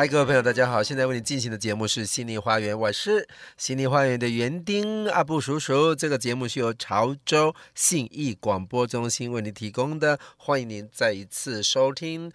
嗨，各位朋友，大家好！现在为您进行的节目是《心灵花园》，我是《心灵花园》的园丁阿布叔叔。这个节目是由潮州信义广播中心为您提供的，欢迎您再一次收听。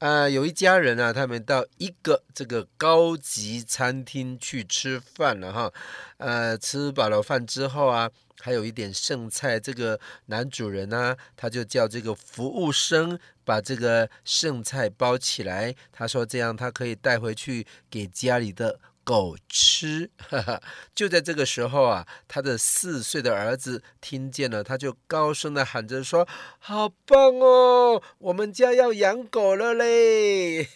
呃，有一家人啊，他们到一个这个高级餐厅去吃饭了哈。呃，吃饱了饭之后啊。还有一点剩菜，这个男主人呢、他就叫这个服务生把这个剩菜包起来。他说这样他可以带回去给家里的狗吃。就在这个时候啊，他的四岁的儿子听见了，他就高声的喊着说：“好棒哦，我们家要养狗了嘞！”，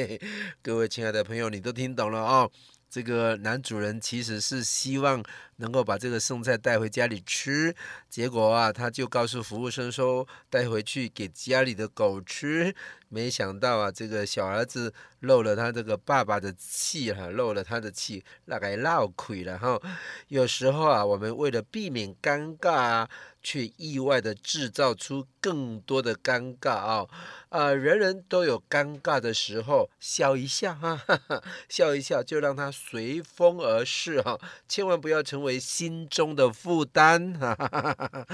各位亲爱的朋友，你都听懂了哦。这个男主人其实是希望能够把这个剩菜带回家里吃，结果啊，他就告诉服务生说带回去给家里的狗吃。没想到啊，这个小儿子漏了他这个爸爸的气哈，漏了他的气，那该闹亏了哈。有时候啊，我们为了避免尴尬啊，却意外的制造出更多的尴尬啊。呃，人人都有尴尬的时候，笑一笑哈，哈哈，笑一笑就让它随风而逝哈，千万不要成为心中的负担 哈，哈，哈，哈。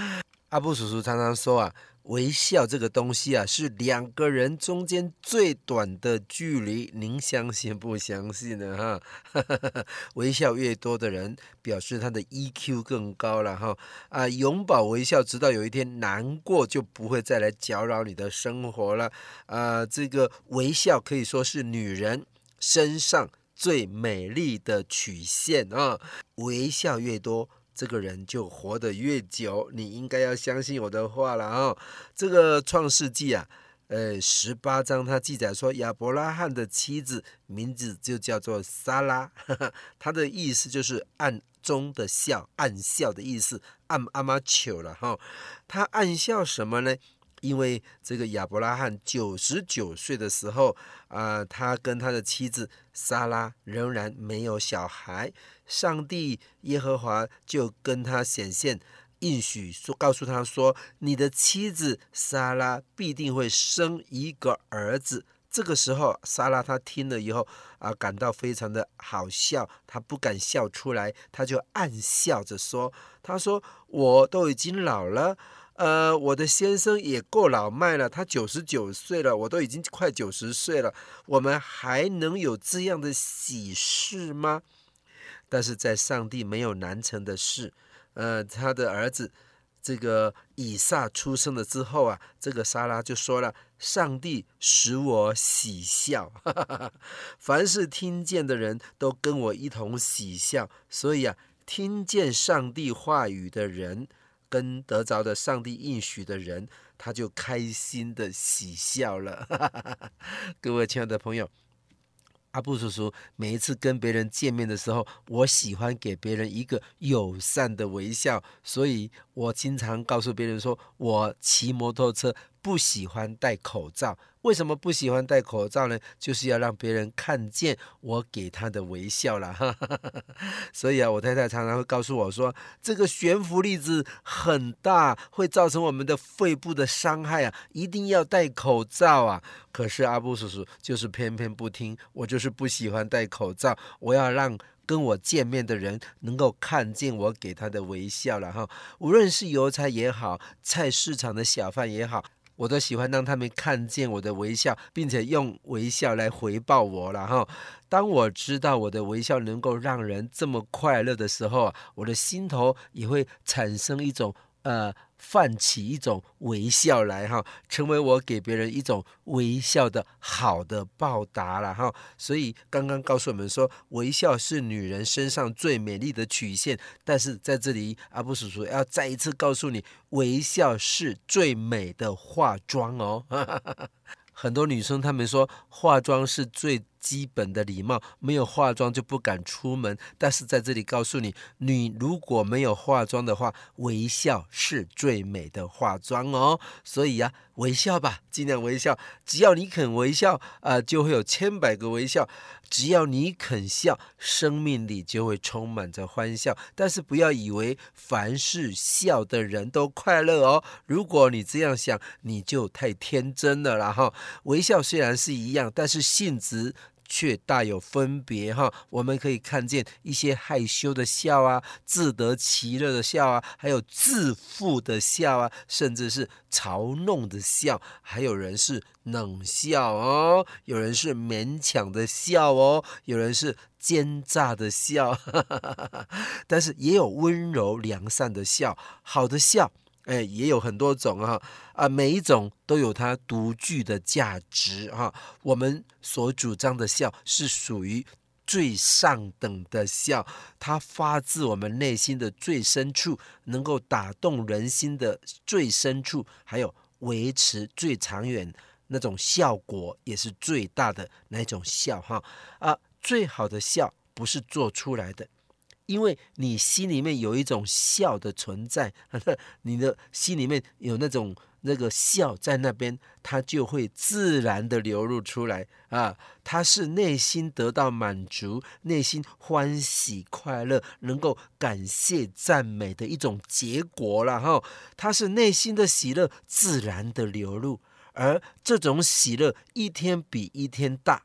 阿布叔叔常常说啊。微笑这个东西啊，是两个人中间最短的距离，您相信不相信呢？哈，微笑越多的人，表示他的 EQ 更高了哈。啊，永葆微笑，直到有一天难过就不会再来搅扰你的生活了。啊，这个微笑可以说是女人身上最美丽的曲线啊，微笑越多。这个人就活得越久，你应该要相信我的话了哦。这个创世纪啊，呃，十八章他记载说，亚伯拉罕的妻子名字就叫做撒拉，他的意思就是暗中的笑，暗笑的意思，暗阿妈糗了哈。他暗笑什么呢？因为这个亚伯拉罕九十九岁的时候啊，他跟他的妻子撒拉仍然没有小孩。上帝耶和华就跟他显现应许，说告诉他说：“你的妻子撒拉必定会生一个儿子。”这个时候，撒拉他听了以后啊，感到非常的好笑，他不敢笑出来，他就暗笑着说：“他说我都已经老了，呃，我的先生也够老迈了，他九十九岁了，我都已经快九十岁了，我们还能有这样的喜事吗？”但是在上帝没有难成的事，呃，他的儿子这个以撒出生了之后啊，这个撒拉就说了：“上帝使我喜笑，哈哈哈，凡是听见的人都跟我一同喜笑。”所以啊，听见上帝话语的人，跟得着的上帝应许的人，他就开心的喜笑了。各位亲爱的朋友。阿布叔叔每一次跟别人见面的时候，我喜欢给别人一个友善的微笑，所以我经常告诉别人说，我骑摩托车不喜欢戴口罩。为什么不喜欢戴口罩呢？就是要让别人看见我给他的微笑啦。所以啊，我太太常常会告诉我说，这个悬浮粒子很大，会造成我们的肺部的伤害啊，一定要戴口罩啊。可是阿布叔叔就是偏偏不听，我就是不喜欢戴口罩，我要让跟我见面的人能够看见我给他的微笑了哈。无论是邮差也好，菜市场的小贩也好。我都喜欢让他们看见我的微笑，并且用微笑来回报我然后。当我知道我的微笑能够让人这么快乐的时候，我的心头也会产生一种呃泛起一种微笑来哈，成为我给别人一种微笑的好的报答了哈。所以刚刚告诉我们说，微笑是女人身上最美丽的曲线。但是在这里，阿布叔叔要再一次告诉你，微笑是最美的化妆哦。很多女生她们说，化妆是最基本的礼貌，没有化妆就不敢出门。但是在这里告诉你，你如果没有化妆的话，微笑是最美的化妆哦。所以呀、微笑吧，尽量微笑。只要你肯微笑，啊、呃，就会有千百个微笑。只要你肯笑，生命里就会充满着欢笑。但是不要以为凡是笑的人都快乐哦。如果你这样想，你就太天真了然后。微笑虽然是一样，但是性质。却大有分别哈，我们可以看见一些害羞的笑啊，自得其乐的笑啊，还有自负的笑啊，甚至是嘲弄的笑，还有人是冷笑哦，有人是勉强的笑哦，有人是奸诈的笑，但是也有温柔良善的笑，好的笑。哎，也有很多种啊，啊，每一种都有它独具的价值哈。我们所主张的笑是属于最上等的笑，它发自我们内心的最深处，能够打动人心的最深处，还有维持最长远那种效果也是最大的那种笑哈。啊，最好的笑不是做出来的。因为你心里面有一种笑的存在，你的心里面有那种那个笑在那边，它就会自然的流露出来啊！它是内心得到满足、内心欢喜快乐、能够感谢赞美的一种结果了哈！它是内心的喜乐自然的流露，而这种喜乐一天比一天大。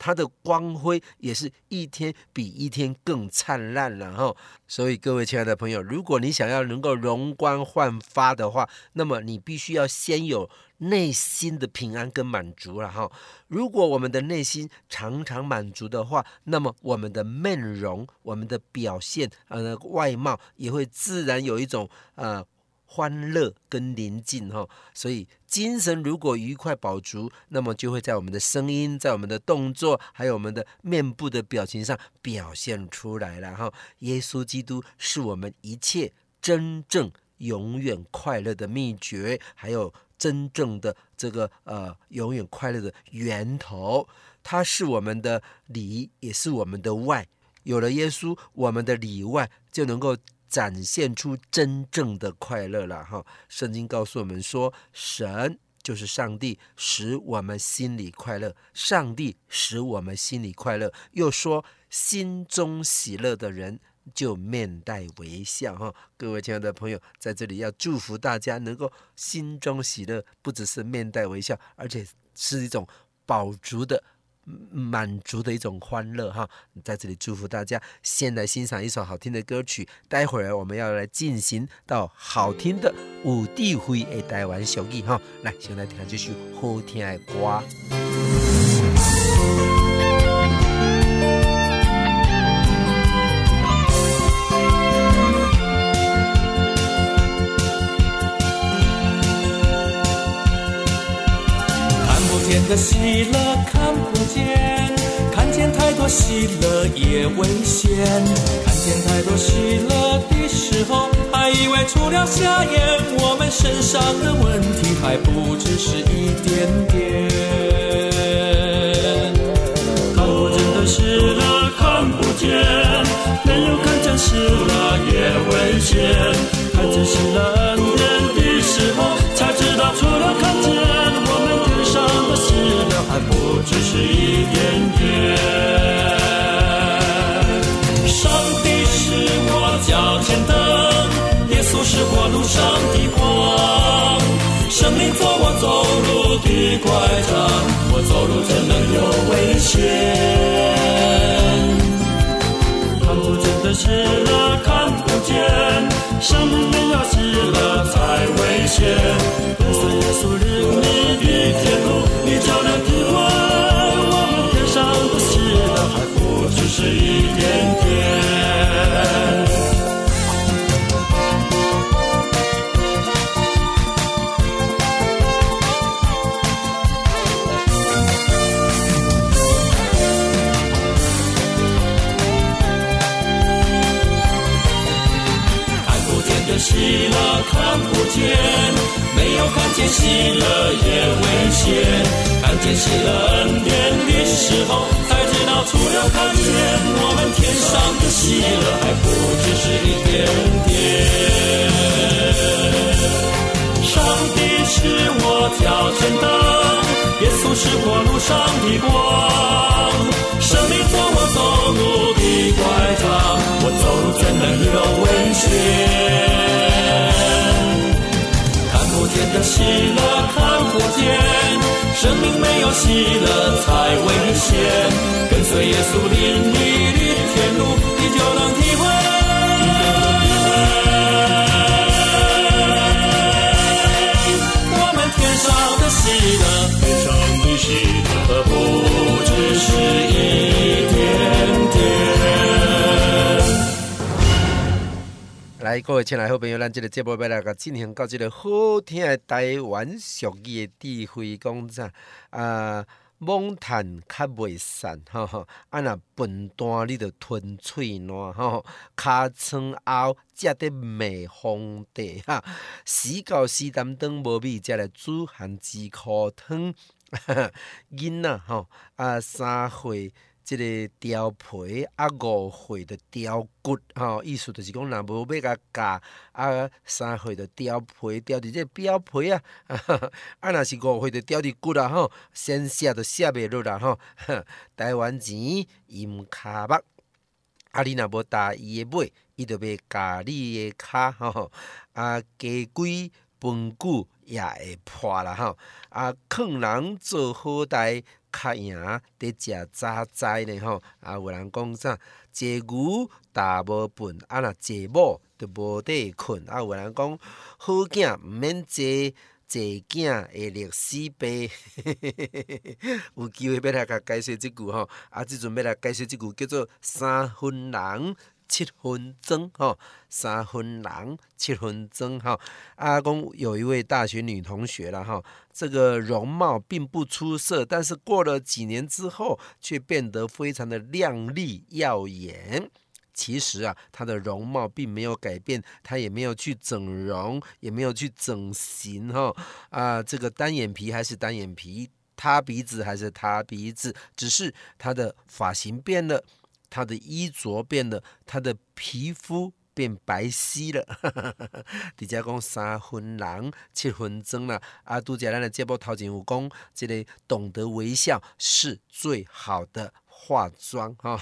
它的光辉也是一天比一天更灿烂了哈，所以各位亲爱的朋友，如果你想要能够容光焕发的话，那么你必须要先有内心的平安跟满足了哈。如果我们的内心常常满足的话，那么我们的面容、我们的表现、呃外貌也会自然有一种呃。欢乐跟宁静哈，所以精神如果愉快饱足，那么就会在我们的声音、在我们的动作，还有我们的面部的表情上表现出来了哈。耶稣基督是我们一切真正永远快乐的秘诀，还有真正的这个呃永远快乐的源头。他是我们的里，也是我们的外。有了耶稣，我们的里外就能够。展现出真正的快乐了哈！圣经告诉我们说，神就是上帝，使我们心里快乐。上帝使我们心里快乐，又说心中喜乐的人就面带微笑哈！各位亲爱的朋友，在这里要祝福大家能够心中喜乐，不只是面带微笑，而且是一种饱足的。满足的一种欢乐哈，在这里祝福大家。先来欣赏一首好听的歌曲，待会儿我们要来进行到好听的有智慧的台湾俗语哈。来，先来听这首好听的歌。看不见的喜乐，不见，看见太多喜乐也危险。看见太多喜乐的时候，还以为除了瞎眼，我们身上的问题还不只是一点点。看不见的喜乐看不见，没有看见喜乐也危险。看见喜乐只是一点点。上帝是我脚前灯，耶稣是我路上的光。生命做我走路的拐杖，我走路怎能有危险？看不见的是了看不见，生命要喜乐才危险。跟随耶稣领你的天路，你就能。是一点点。看不见的喜乐看不见，没有看见喜乐也危险，看见喜乐。道除了看见，我们天上的喜乐还不只是一点点。上帝是我脚前灯，耶稣是我路上的光，生命做我走路的拐杖，我走路怎能有危险？喜乐看不见，生命没有喜乐才危险。跟随耶稣领你的来，各位亲爱的好朋友，咱这个节目要来个进行到这个好听的台湾俗语的智慧讲啥啊？猛谈较袂散，吼吼！啊，若笨蛋你着吞喙烂，吼！尻川后才得骂皇帝，哈！死到死担当无米，才来煮含煮裤汤，囡仔吼啊，三岁。即个雕皮啊，五岁的雕骨，吼、意思就是讲，若无要甲教啊，三岁的雕皮雕伫即个表皮啊，啊，若是五岁的雕伫骨啊，吼，先写都写袂落啦，吼，台湾钱伊毋卡目，啊，你若无踏伊的尾，伊就袂咬你的骹，吼，啊，鸡龟饭久也会破啦，吼，啊，劝人做好代。较赢得食早知呢吼，啊有人讲啥？坐牛踏无笨，啊若坐某就无地困。啊有人讲好囝毋免坐，坐囝会历死背。有机会要来甲解释即句吼，啊即阵要来解释即句叫做三分人。七分妆哈，三分人七分妆哈。阿公有一位大学女同学了哈，这个容貌并不出色，但是过了几年之后，却变得非常的靓丽耀眼。其实啊，她的容貌并没有改变，她也没有去整容，也没有去整形哈。啊，这个单眼皮还是单眼皮，塌鼻子还是塌鼻子，只是她的发型变了。他的衣着变了，他的皮肤变白皙了。底下讲三分人七分钟了，啊，拄则咱的节目头前有讲，这个懂得微笑是最好的。化妆 哈，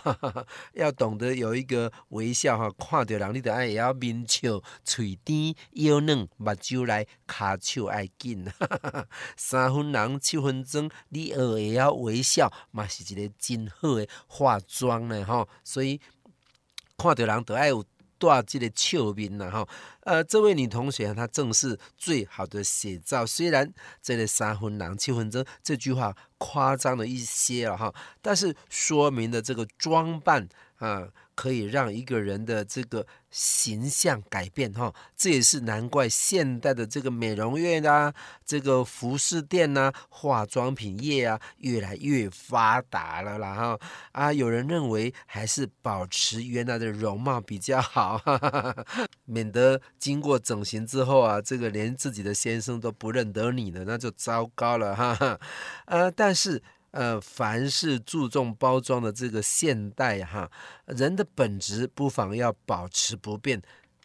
要懂得有一个微笑哈，看到人你得爱也要面笑、嘴甜、腰嫩、目睭来、骹手爱紧。三分人七分钟，你学会晓微笑，嘛是一个真好的化妆呢哈。所以看到人都爱有。大这个笑面呐哈，呃，这位女同学她正是最好的写照。虽然这个三分狼七分钟这句话夸张了一些了哈，但是说明的这个装扮啊。可以让一个人的这个形象改变哈，这也是难怪现代的这个美容院啊，这个服饰店呐、啊，化妆品业啊，越来越发达了啦哈啊！有人认为还是保持原来的容貌比较好，免得经过整形之后啊，这个连自己的先生都不认得你了，那就糟糕了哈哈。呃，但是。呃，凡是注重包装的这个现代哈，人的本质不妨要保持不变，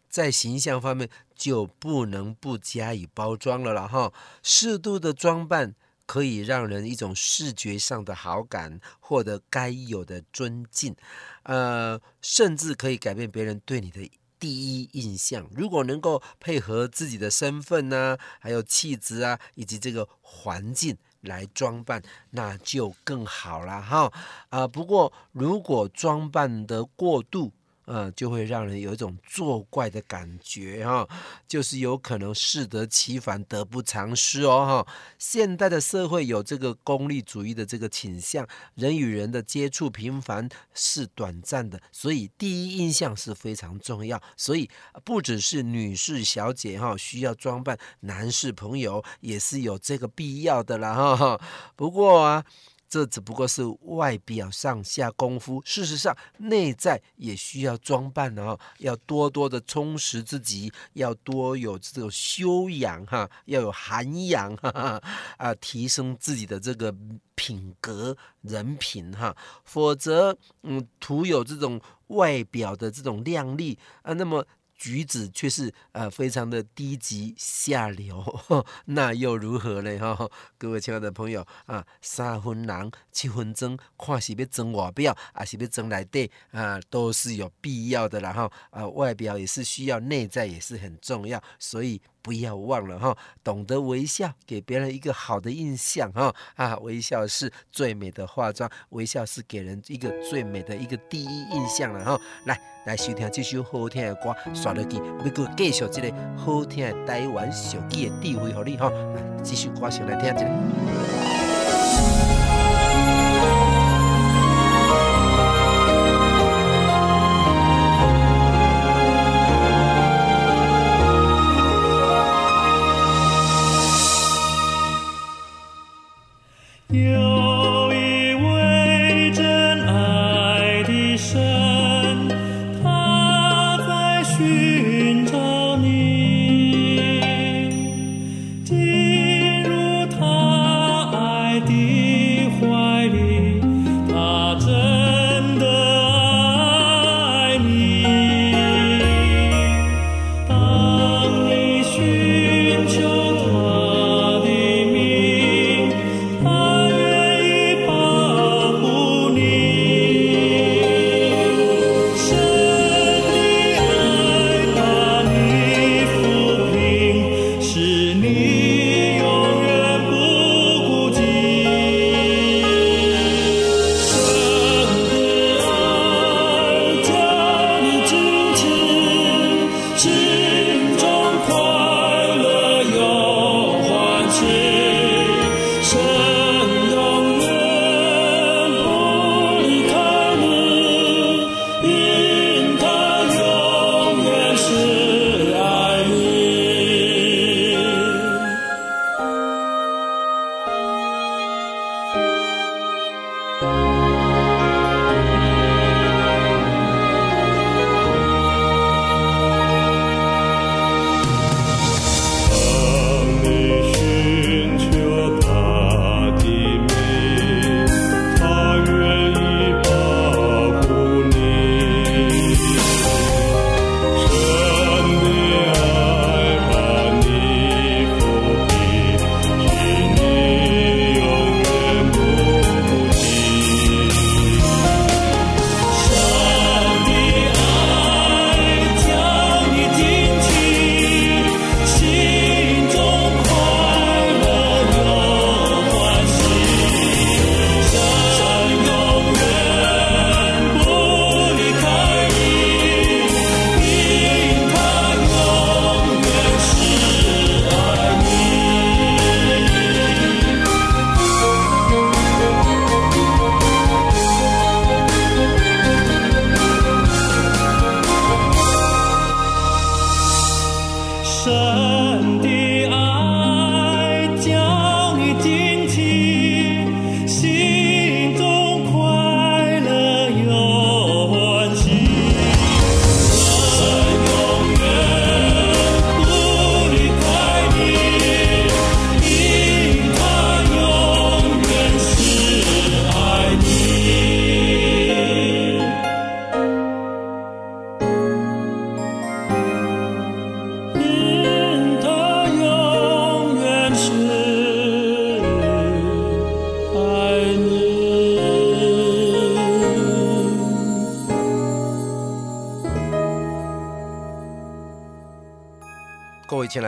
在形象方面就不能不加以包装了了哈。适度的装扮可以让人一种视觉上的好感，获得该有的尊敬，呃，甚至可以改变别人对你的第一印象。如果能够配合自己的身份呢，还有气质啊，以及这个环境。来装扮，那就更好了哈。啊，不过如果装扮的过度，嗯，就会让人有一种作怪的感觉哈，就是有可能适得其反，得不偿失哦哈。现代的社会有这个功利主义的这个倾向，人与人的接触频繁是短暂的，所以第一印象是非常重要。所以不只是女士小姐哈需要装扮，男士朋友也是有这个必要的啦哈。不过啊。这只不过是外表上下功夫，事实上内在也需要装扮哦，要多多的充实自己，要多有这种修养哈，要有涵养哈哈啊，提升自己的这个品格人品哈，否则嗯，徒有这种外表的这种靓丽啊，那么。举止却是呃非常的低级下流，那又如何呢？哈，各位亲爱的朋友啊，三分人七分真，看是要装外表，还是要装内底啊，都是有必要的。然后啊，外表也是需要，内在也是很重要，所以。不要忘了哈，懂得微笑，给别人一个好的印象哈啊！微笑是最美的化妆，微笑是给人一个最美的一个第一印象了哈。来来收听这首好听的歌，刷落去，要搁继续这个好听的台湾俗语的智慧，给你哈。来，这首歌先来听一下。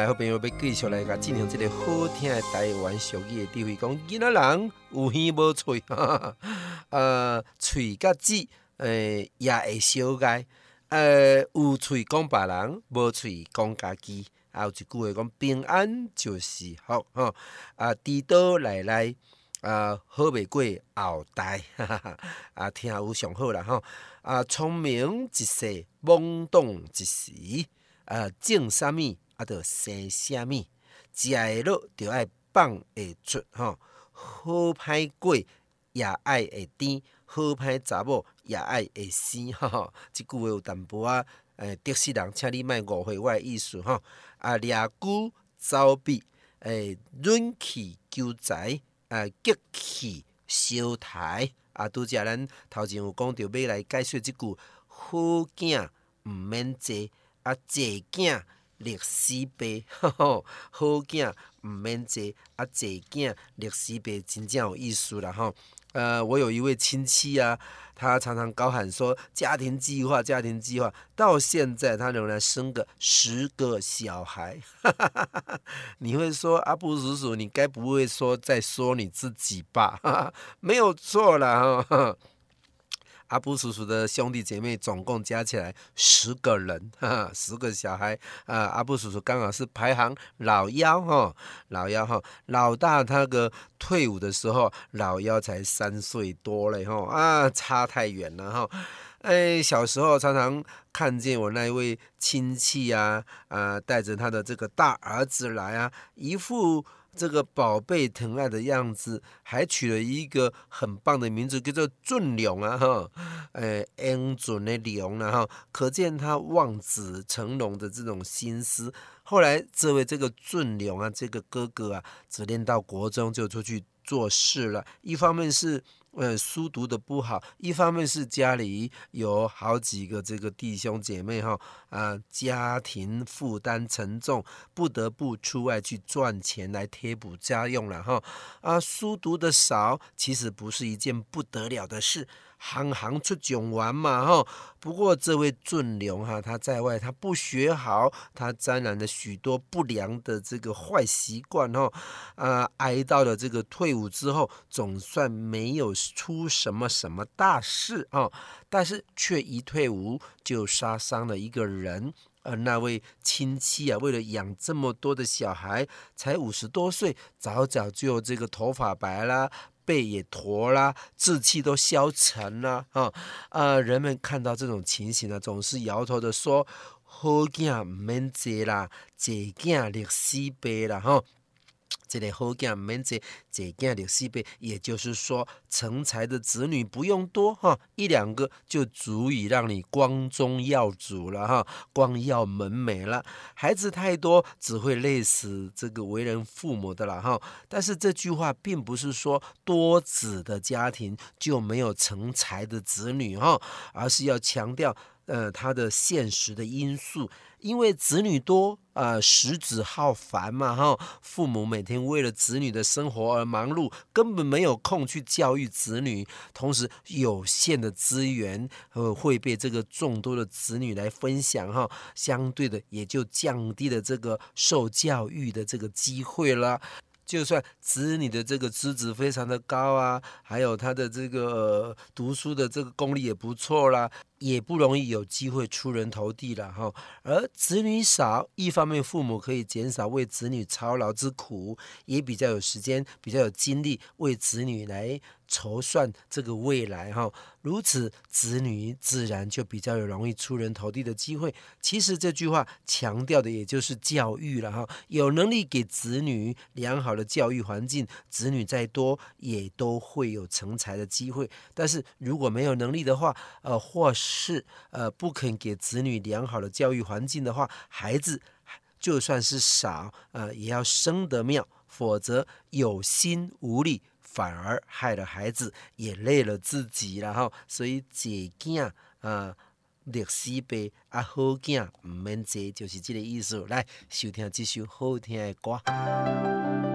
来好朋友要继续来甲进行这个好听的台湾俗语的智慧，讲囡仔人有耳无喙，呃，喙甲舌，诶，也会相爱，呃，有喙讲别人，无喙讲家己，还有一句话讲平安就是福，吼，啊，猪刀来来，啊，好袂过后代，啊，听有上好啦，吼，啊，聪明一世，懵懂一时，啊，种啥物？啊，着生虾米，食会落着爱放会出吼，好歹过也爱会甜，好歹查某也爱会生。吼。即，句话有淡薄啊，诶，得势人，请你莫误会我的意思吼。啊，掠龟走避，诶，忍气求财，啊，吉气消台。啊，拄则咱头前有讲着，要来解说即句好囝毋免坐，啊，坐囝历死背。好囝毋免坐，啊，坐囝历死背，真正有意思啦吼。呃，我有一位亲戚啊，他常常高喊说家庭计划，家庭计划，到现在他仍然生个十个小孩。你会说阿布叔叔，你该不会说在说你自己吧？没有错啦。阿布叔叔的兄弟姐妹总共加起来十个人，哈哈，十个小孩啊。阿布叔叔刚好是排行老幺哈，老幺哈，老大他个退伍的时候，老幺才三岁多嘞哈啊，差太远了哈。哎，小时候常常看见我那一位亲戚啊啊，带着他的这个大儿子来啊，一副。这个宝贝疼爱的样子，还取了一个很棒的名字，叫做俊龙啊哈，哎，英俊的龙啊哈，可见他望子成龙的这种心思。后来，这位这个俊龙啊，这个哥哥啊，只练到国中就出去做事了，一方面是。呃，书读的不好，一方面是家里有好几个这个弟兄姐妹哈，啊，家庭负担沉重，不得不出外去赚钱来贴补家用了哈，啊，书读的少，其实不是一件不得了的事。行行出状元嘛，哈！不过这位俊龙哈，他在外他不学好，他沾染了许多不良的这个坏习惯，哈！啊，挨到了这个退伍之后，总算没有出什么什么大事啊，但是却一退伍就杀伤了一个人，而那位亲戚啊，为了养这么多的小孩，才五十多岁，早早就这个头发白了。背也驼啦，志气都消沉啦啊！呃，人们看到这种情形呢，总是摇头的说：“好囝唔免坐啦，坐囝历史背啦！”哈。这类好囝免济，济囝历死背，也就是说，成才的子女不用多哈，一两个就足以让你光宗耀祖了哈，光耀门楣了。孩子太多，只会累死这个为人父母的了哈。但是这句话并不是说多子的家庭就没有成才的子女哈，而是要强调。呃，他的现实的因素，因为子女多，呃，食子好烦嘛，哈，父母每天为了子女的生活而忙碌，根本没有空去教育子女。同时，有限的资源，呃，会被这个众多的子女来分享，哈，相对的也就降低了这个受教育的这个机会了。就算子女的这个资质非常的高啊，还有他的这个、读书的这个功力也不错啦，也不容易有机会出人头地了哈。而子女少，一方面父母可以减少为子女操劳之苦，也比较有时间，比较有精力为子女来。筹算这个未来哈，如此子女自然就比较有容易出人头地的机会。其实这句话强调的也就是教育了哈，有能力给子女良好的教育环境，子女再多也都会有成才的机会。但是如果没有能力的话，呃，或是是呃不肯给子女良好的教育环境的话，孩子就算是少，呃，也要生得妙，否则有心无力。反而害了孩子，也累了自己了哈。所以济囝啊，历死背啊，好囝唔免坐，就是这个意思。来收听这首好听的歌。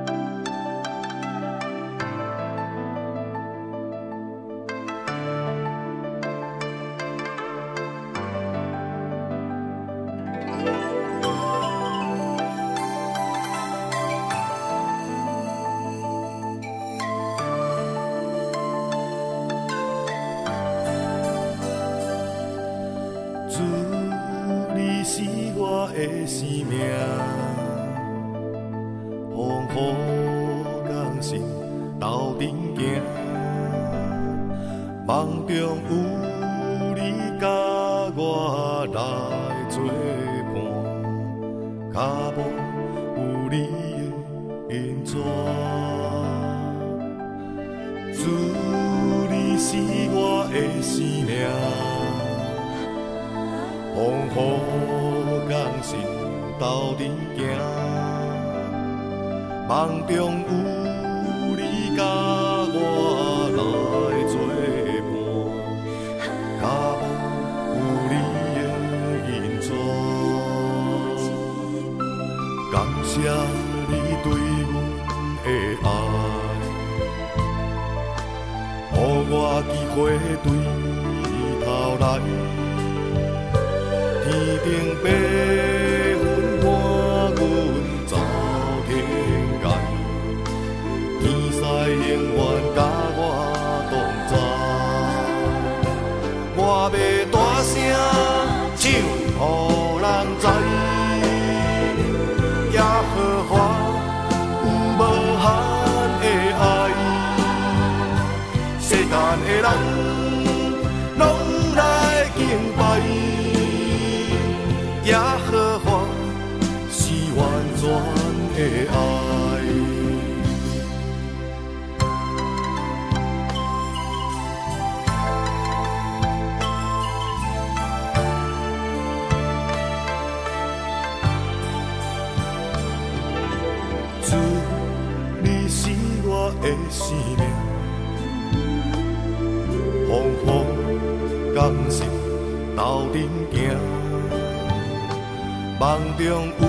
中有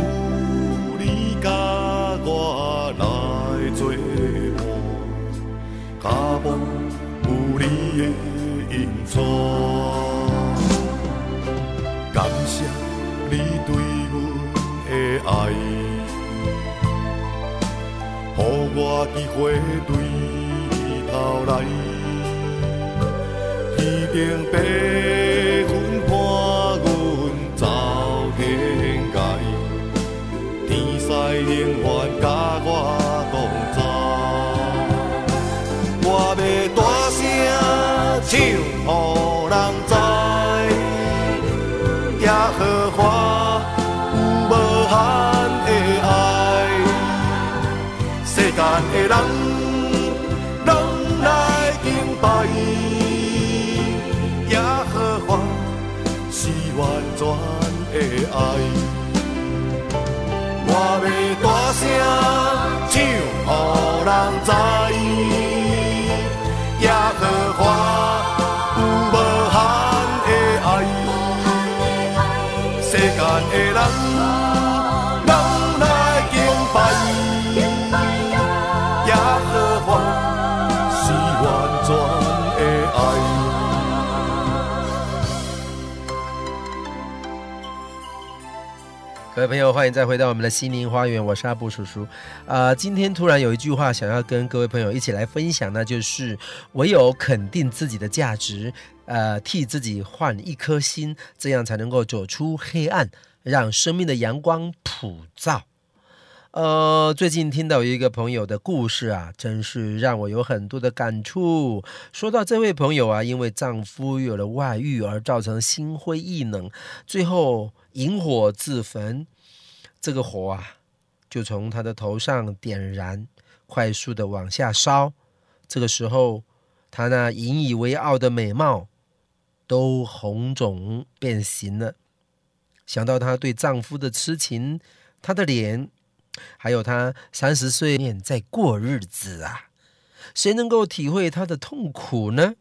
你甲我来作伴，甲无有你的引带，感谢你对阮的爱，予我机会对头来。天顶白耶和花。各位朋友，欢迎再回到我们的心灵花园，我是阿布叔叔。啊、呃，今天突然有一句话想要跟各位朋友一起来分享，那就是唯有肯定自己的价值，呃，替自己换一颗心，这样才能够走出黑暗，让生命的阳光普照。呃，最近听到一个朋友的故事啊，真是让我有很多的感触。说到这位朋友啊，因为丈夫有了外遇而造成心灰意冷，最后引火自焚。这个火啊，就从他的头上点燃，快速的往下烧。这个时候，他那引以为傲的美貌都红肿变形了。想到她对丈夫的痴情，她的脸。还有她三十岁念在过日子啊，谁能够体会她的痛苦呢？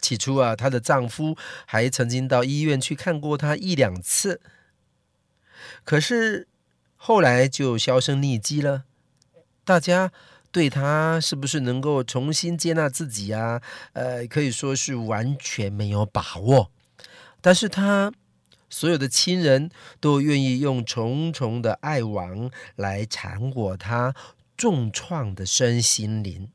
起初啊，她的丈夫还曾经到医院去看过她一两次，可是后来就销声匿迹了。大家对他是不是能够重新接纳自己啊？呃，可以说是完全没有把握。但是他。所有的亲人都愿意用重重的爱网来缠裹他重创的身心灵。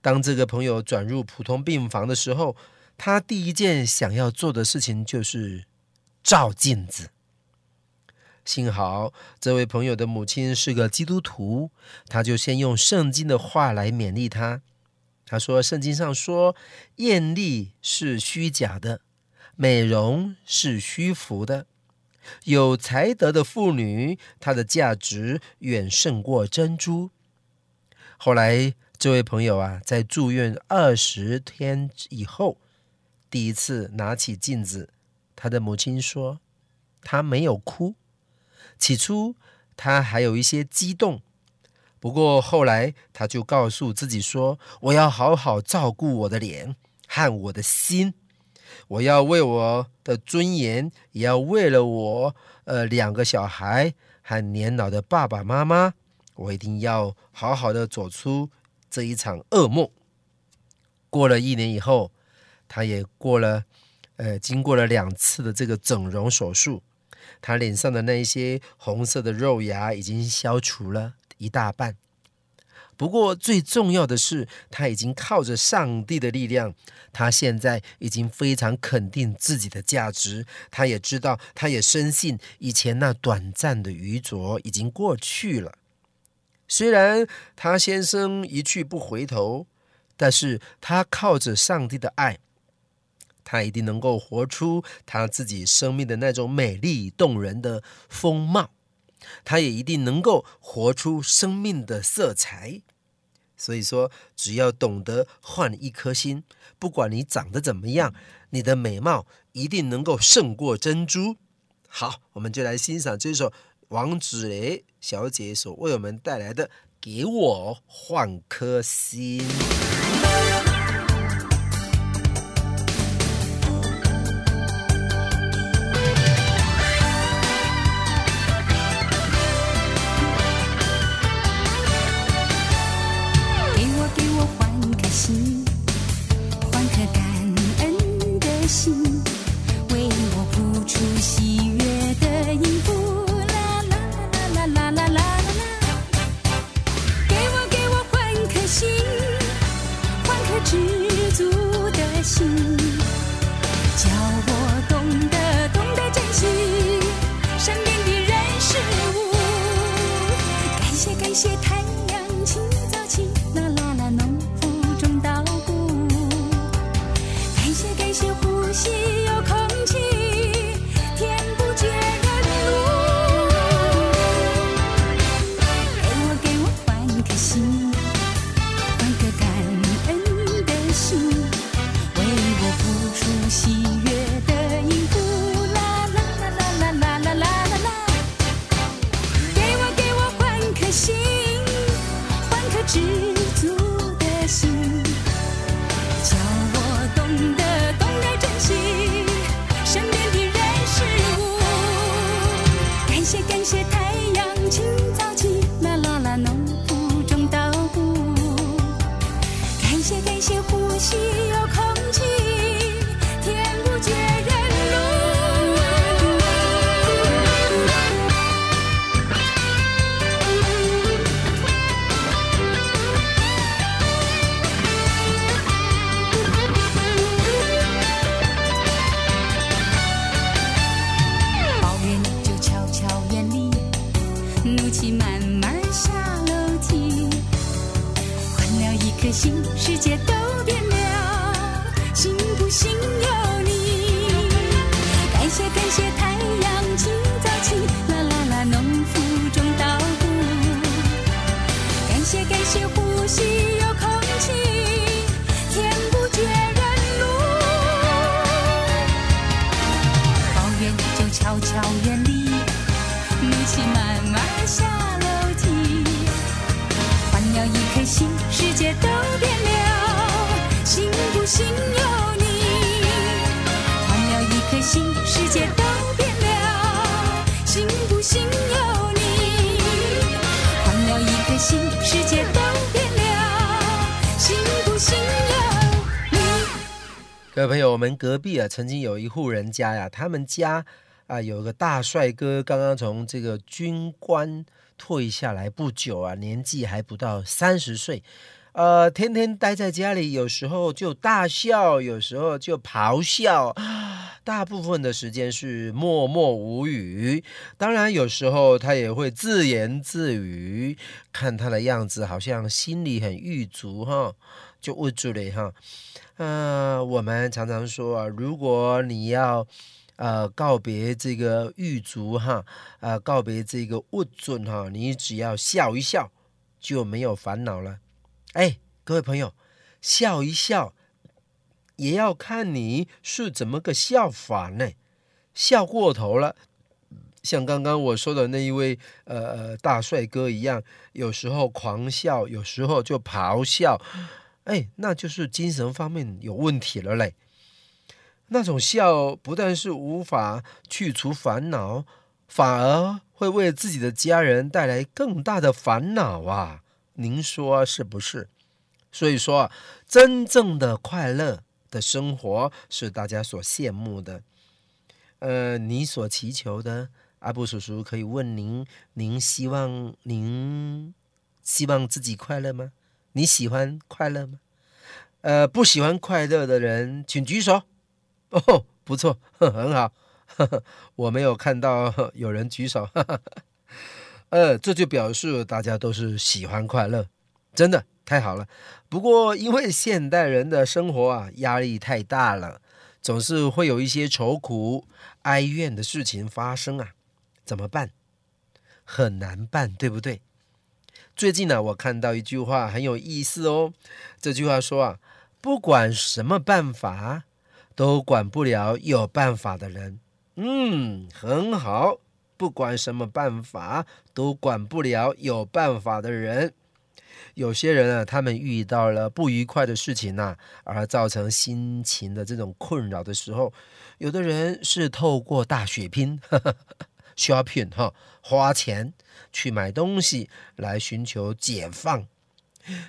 当这个朋友转入普通病房的时候，他第一件想要做的事情就是照镜子。幸好这位朋友的母亲是个基督徒，他就先用圣经的话来勉励他。他说：“圣经上说，艳丽是虚假的。”美容是虚浮的，有才德的妇女，她的价值远胜过珍珠。后来，这位朋友啊，在住院二十天以后，第一次拿起镜子，他的母亲说，他没有哭。起初他还有一些激动，不过后来他就告诉自己说：“我要好好照顾我的脸和我的心，我要为我的尊严，也要为了我呃两个小孩和年老的爸爸妈妈，我一定要好好的走出这一场噩梦。”过了一年以后，他也过了呃经过了两次的这个整容手术。他脸上的那些红色的肉芽已经消除了一大半，不过最重要的是，他已经靠着上帝的力量，他现在已经非常肯定自己的价值。他也知道，他也深信以前那短暂的愚拙已经过去了。虽然他先生一去不回头，但是他靠着上帝的爱。他一定能够活出他自己生命的那种美丽动人的风貌，他也一定能够活出生命的色彩。所以说，只要懂得换一颗心，不管你长得怎么样，你的美貌一定能够胜过珍珠。好，我们就来欣赏这首王芷蕾小姐所为我们带来的《给我换颗心》。各位朋友，我们隔壁啊，曾经有一户人家呀，他们家啊有个大帅哥，刚刚从这个军官退下来不久啊，年纪还不到三十岁，呃，天天待在家里，有时候就大笑，有时候就咆哮，大部分的时间是默默无语。当然，有时候他也会自言自语，看他的样子，好像心里很郁卒哈，就郁住了哈。呃，我们常常说啊，如果你要呃告别这个狱卒哈，呃告别这个物尊哈，你只要笑一笑就没有烦恼了。哎，各位朋友，笑一笑也要看你是怎么个笑法呢？笑过头了，像刚刚我说的那一位呃呃大帅哥一样，有时候狂笑，有时候就咆哮，哎，那就是精神方面有问题了嘞。那种笑不但是无法去除烦恼，反而会为自己的家人带来更大的烦恼啊！您说是不是？所以说，真正的快乐的生活是大家所羡慕的。呃，你所祈求的，阿布叔叔可以问您：您希望您希望自己快乐吗？你喜欢快乐吗？呃，不喜欢快乐的人，请举手。哦，不错，很好，呵呵，我没有看到 有人举手，呵呵，呃，这就表示大家都是喜欢快乐，真的太好了。不过，因为现代人的生活啊，压力太大了，总是会有一些愁苦、哀怨的事情发生啊，怎么办？很难办，对不对？最近呢，我看到一句话很有意思哦，这句话说啊，不管什么办法。都管不了有办法的人，嗯，很好。不管什么办法，都管不了有办法的人。有些人啊，他们遇到了不愉快的事情呐、而造成心情的这种困扰的时候，有的人是透过大血拼 ，shopping 哈，花钱去买东西来寻求解放。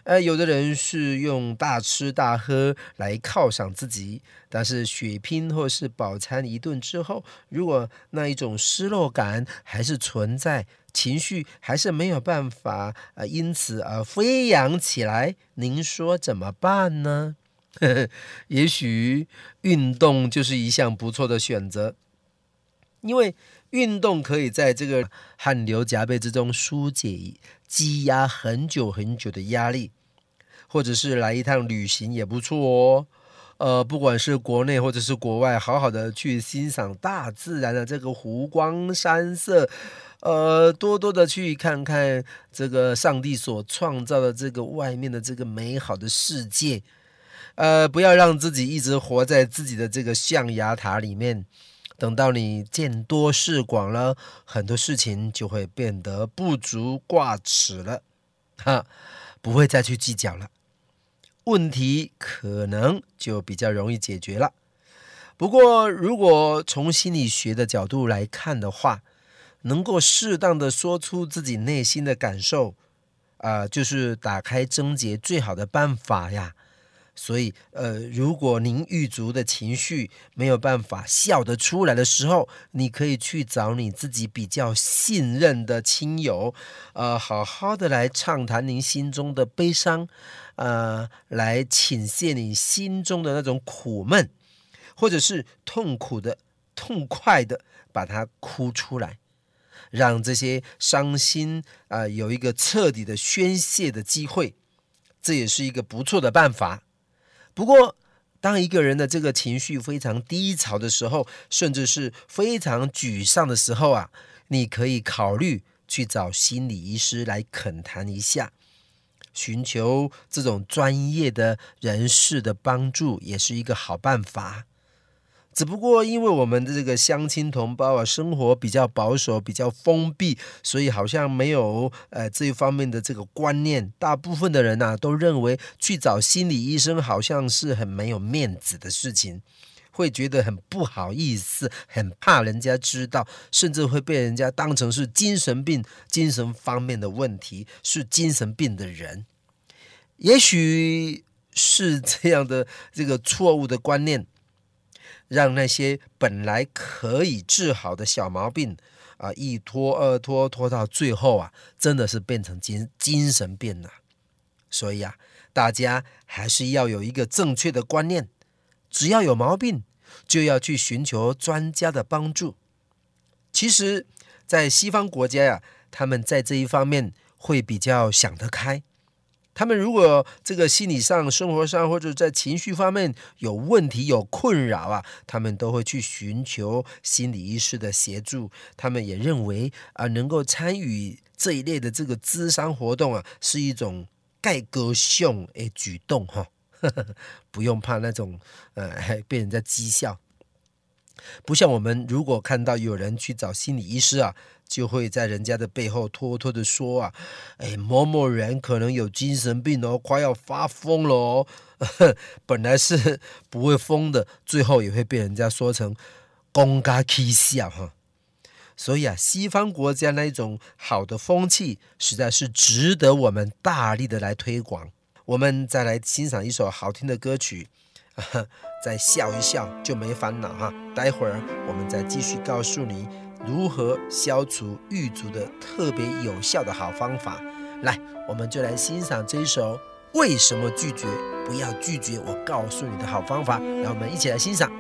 呃，有的人是用大吃大喝来犒赏自己，但是血拼或是饱餐一顿之后，如果那一种失落感还是存在，情绪还是没有办法呃，因此而飞扬起来，您说怎么办呢？也许运动就是一项不错的选择，因为运动可以在这个汗流浃背之中疏解。积压很久很久的压力，或者是来一趟旅行也不错哦。呃，不管是国内或者是国外，好好的去欣赏大自然的这个湖光山色，呃，多多的去看看这个上帝所创造的这个外面的这个美好的世界。呃，不要让自己一直活在自己的这个象牙塔里面。等到你见多识广了，很多事情就会变得不足挂齿了，哈，不会再去计较了，问题可能就比较容易解决了。不过，如果从心理学的角度来看的话，能够适当的说出自己内心的感受，啊、就是打开症结最好的办法呀。所以，呃，如果您郁卒的情绪没有办法笑得出来的时候，你可以去找你自己比较信任的亲友，呃，好好的来畅谈您心中的悲伤，呃，来倾泻你心中的那种苦闷，或者是痛苦的、痛快的把它哭出来，让这些伤心啊，有一个彻底的宣泄的机会，这也是一个不错的办法。不过，当一个人的这个情绪非常低潮的时候，甚至是非常沮丧的时候啊，你可以考虑去找心理医师来恳谈一下，寻求这种专业的人士的帮助，也是一个好办法。只不过，因为我们的这个乡亲同胞啊，生活比较保守、比较封闭，所以好像没有呃这一方面的这个观念。大部分的人呢、啊，都认为去找心理医生好像是很没有面子的事情，会觉得很不好意思，很怕人家知道，甚至会被人家当成是精神病、精神方面的问题，是精神病的人。也许是这样的这个错误的观念。让那些本来可以治好的小毛病啊，一拖二拖，拖到最后啊，真的是变成精精神病了。所以啊，大家还是要有一个正确的观念：只要有毛病，就要去寻求专家的帮助。其实，在西方国家呀、他们在这一方面会比较想得开。他们如果这个心理上、生活上或者在情绪方面有问题、有困扰啊，他们都会去寻求心理医师的协助。他们也认为啊，能够参与这一类的这个咨商活动啊，是一种盖歌雄诶举动哈，不用怕那种呃被人家讥笑。不像我们，如果看到有人去找心理医师啊，就会在人家的背后偷偷的说啊，哎，某某人可能有精神病哦，快要发疯了哦。本来是不会疯的，最后也会被人家说成公家欺笑哈。所以啊，西方国家那一种好的风气，实在是值得我们大力的来推广。我们再来欣赏一首好听的歌曲。再笑一笑就没烦恼哈。待会儿我们再继续告诉你如何消除狱卒的特别有效的好方法。来，我们就来欣赏这一首《为什么拒绝？不要拒绝我告诉你的好方法》。让我们一起来欣赏。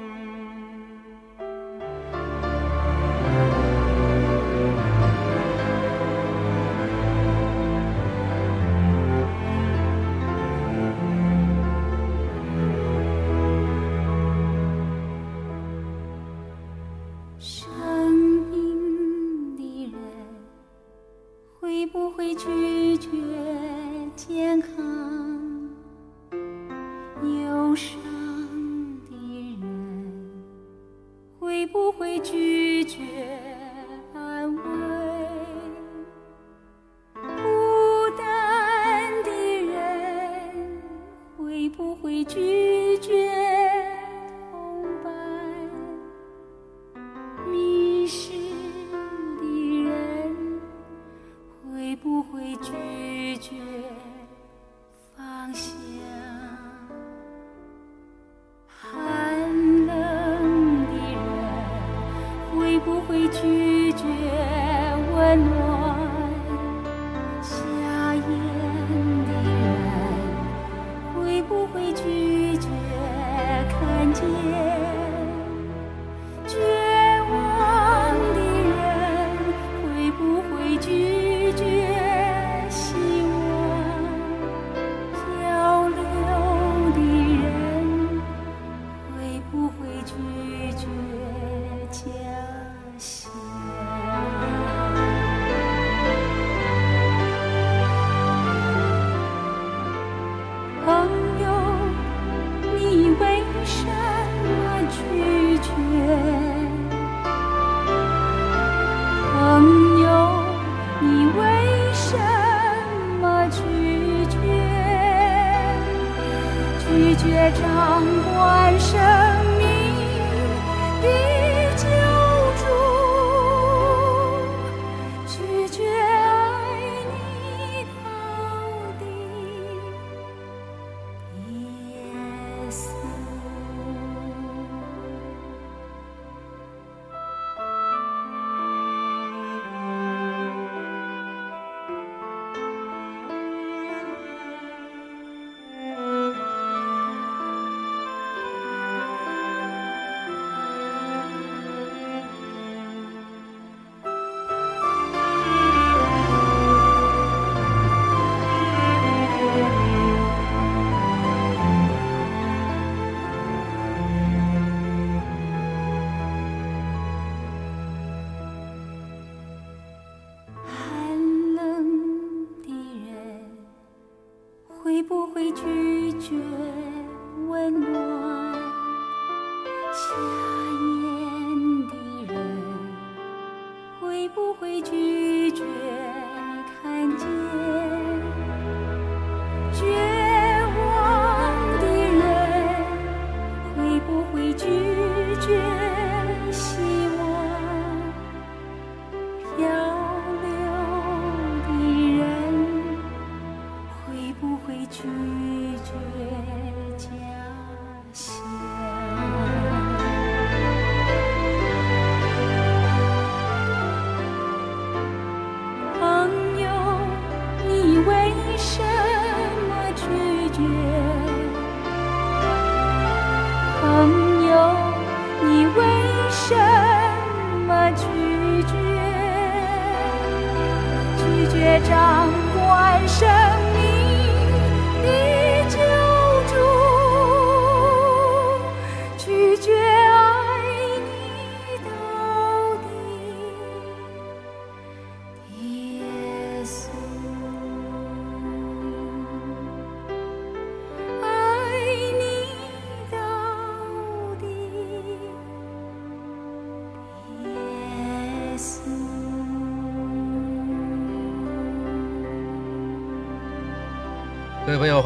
绝掌管生命的。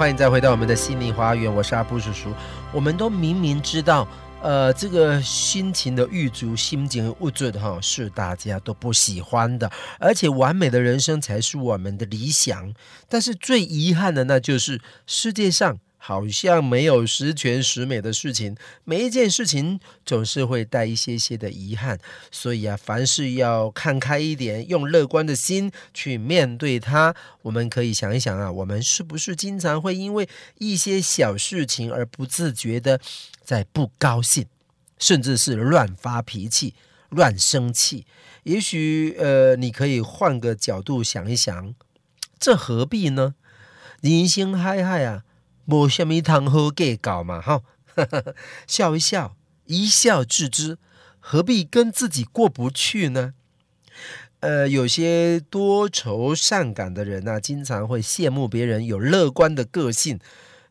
欢迎再回到我们的心灵花园，我是阿布叔叔。我们都明明知道，呃，这个心情的玉足、心情的物质的哈，是大家都不喜欢的，而且完美的人生才是我们的理想。但是最遗憾的，那就是世界上。好像没有十全十美的事情，每一件事情总是会带一些些的遗憾，所以啊，凡事要看开一点，用乐观的心去面对它。我们可以想一想啊，我们是不是经常会因为一些小事情而不自觉的在不高兴，甚至是乱发脾气、乱生气？也许呃，你可以换个角度想一想，这何必呢？人心海海啊！无什么通好计较嘛，哈，笑一笑，一笑置之，何必跟自己过不去呢？呃，有些多愁善感的人呢、啊，经常会羡慕别人有乐观的个性。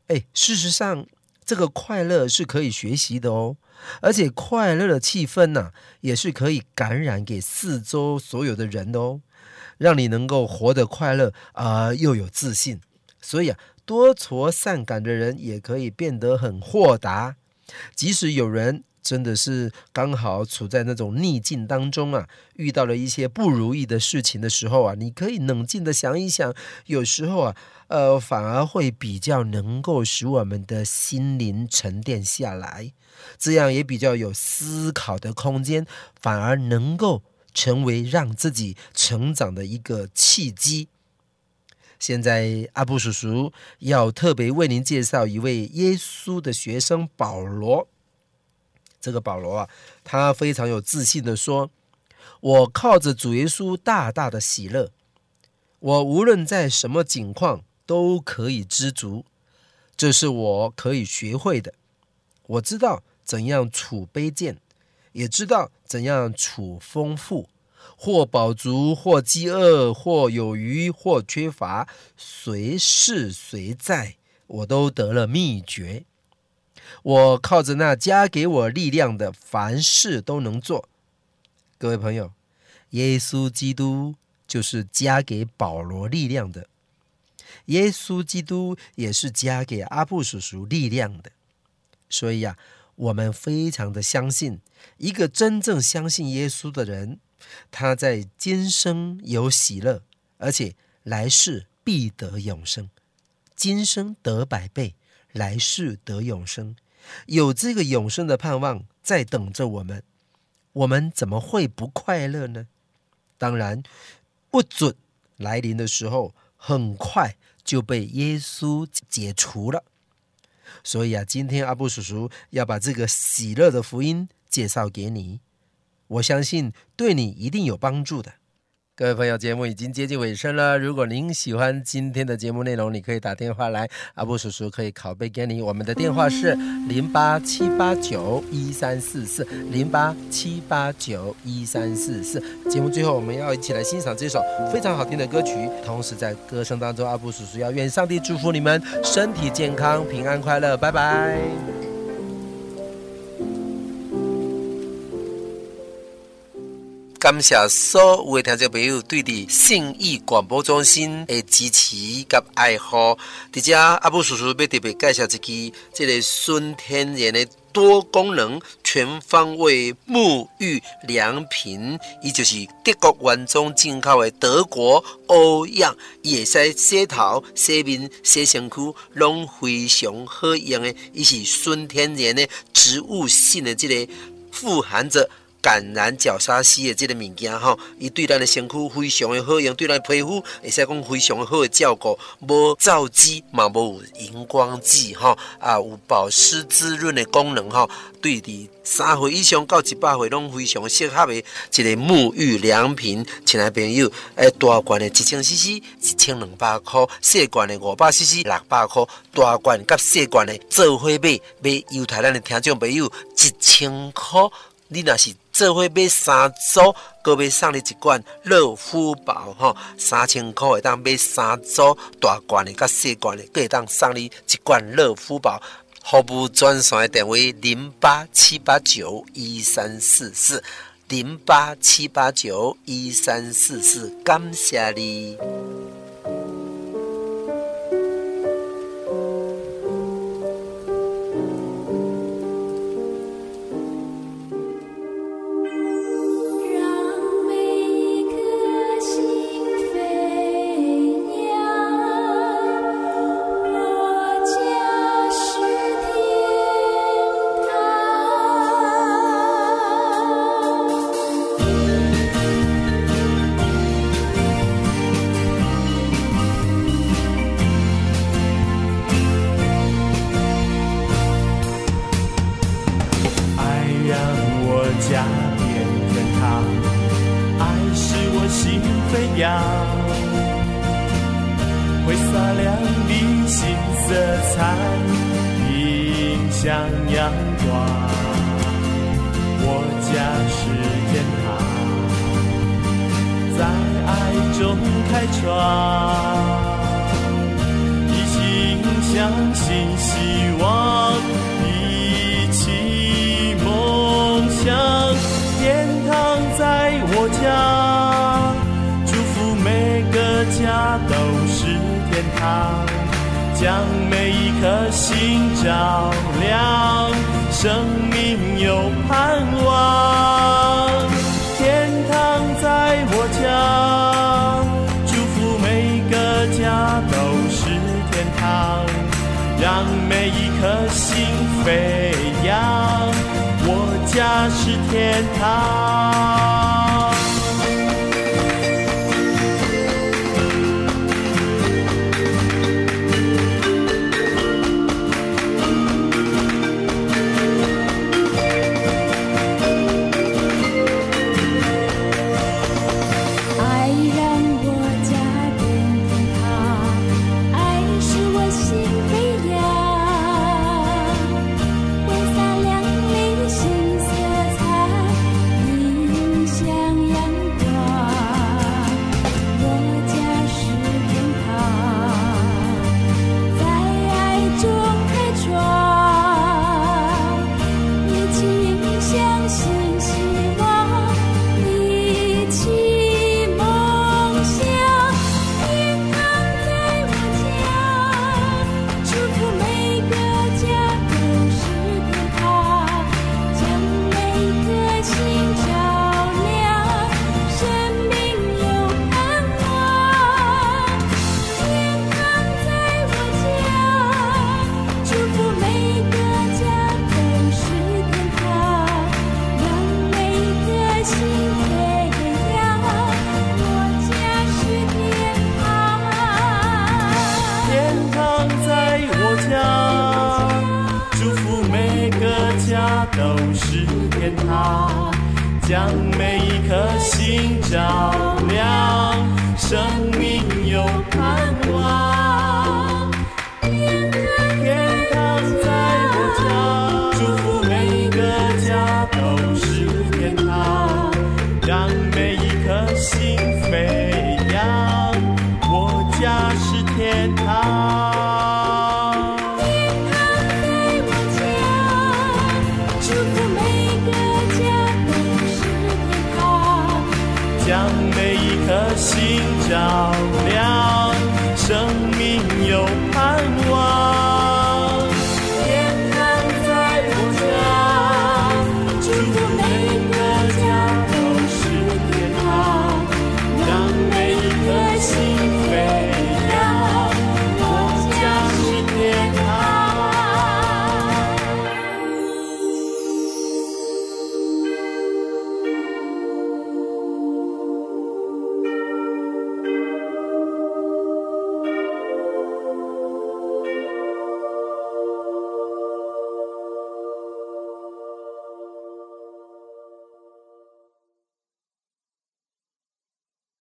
哎，事实上，这个快乐是可以学习的哦，而且快乐的气氛呢、啊，也是可以感染给四周所有的人的哦，让你能够活得快乐啊、又有自信。所以啊。多愁善感的人也可以变得很豁达，即使有人真的是刚好处在那种逆境当中啊，遇到了一些不如意的事情的时候啊，你可以冷静的想一想，有时候啊，呃，反而会比较能够使我们的心灵沉淀下来，这样也比较有思考的空间，反而能够成为让自己成长的一个契机。现在阿布叔叔要特别为您介绍一位耶稣的学生保罗。这个保罗啊，他非常有自信地说：“我靠着主耶稣大大的喜乐，我无论在什么境况都可以知足，这是我可以学会的。我知道怎样处卑贱，也知道怎样处丰富。”或饱足，或饥饿，或有余，或缺乏，随事随在，我都得了秘诀。我靠着那加给我力量的，凡事都能做。各位朋友，耶稣基督就是加给保罗力量的，耶稣基督也是加给阿布叔叔力量的。所以呀、啊，我们非常的相信，一个真正相信耶稣的人。他在今生有喜乐，而且来世必得永生。今生得百倍，来世得永生，有这个永生的盼望在等着我们。我们怎么会不快乐呢？当然，不准来临的时候，很快就被耶稣解除了。所以啊，今天阿布叔叔要把这个喜乐的福音介绍给你。我相信对你一定有帮助的，各位朋友，节目已经接近尾声了。如果您喜欢今天的节目内容，你可以打电话来，阿布叔叔可以拷贝给你。我们的电话是零八七八九一三四四零八七八九一三四四。节目最后，我们要一起来欣赏这首非常好听的歌曲。同时，在歌声当中，阿布叔叔要愿上帝祝福你们身体健康、平安快乐。拜拜。感谢所有的听众朋友对的信义广播中心的支持及爱护。在这阿布叔叔要特别介绍一支这个纯天然的多功能全方位沐浴良品，伊就是德国原装进口的德国欧漾，伊会使洗头、洗面、洗身躯，拢非常好用的。伊是纯天然的植物性的这个富含着。感染角鲨烯的这个物件吼，伊对咱的身躯非常的好用，对咱的皮肤会使讲非常好的照顾，无皂基嘛，无荧光剂吼，啊，有保湿滋润的功能吼，对伫三岁以上到一百岁拢非常适合的一个沐浴良品，亲爱朋友，诶，大罐的一千 CC 一千两百块，细罐的五百 CC 六百块，大罐甲细罐的做伙买，买犹太咱的听众朋友一千块，你若是。做伙买三组，阁买送你一罐乐肤宝吼，三千块会当买三组大罐的，甲细罐的，阁会当送你一罐乐肤宝。服务专线电话零八七八九一三四四零八七八九一三四四，感谢你。新希望一起梦想天堂在我家祝福每个家都是天堂。将每一颗心照亮生命有盼望。颗心飞扬我家是天堂。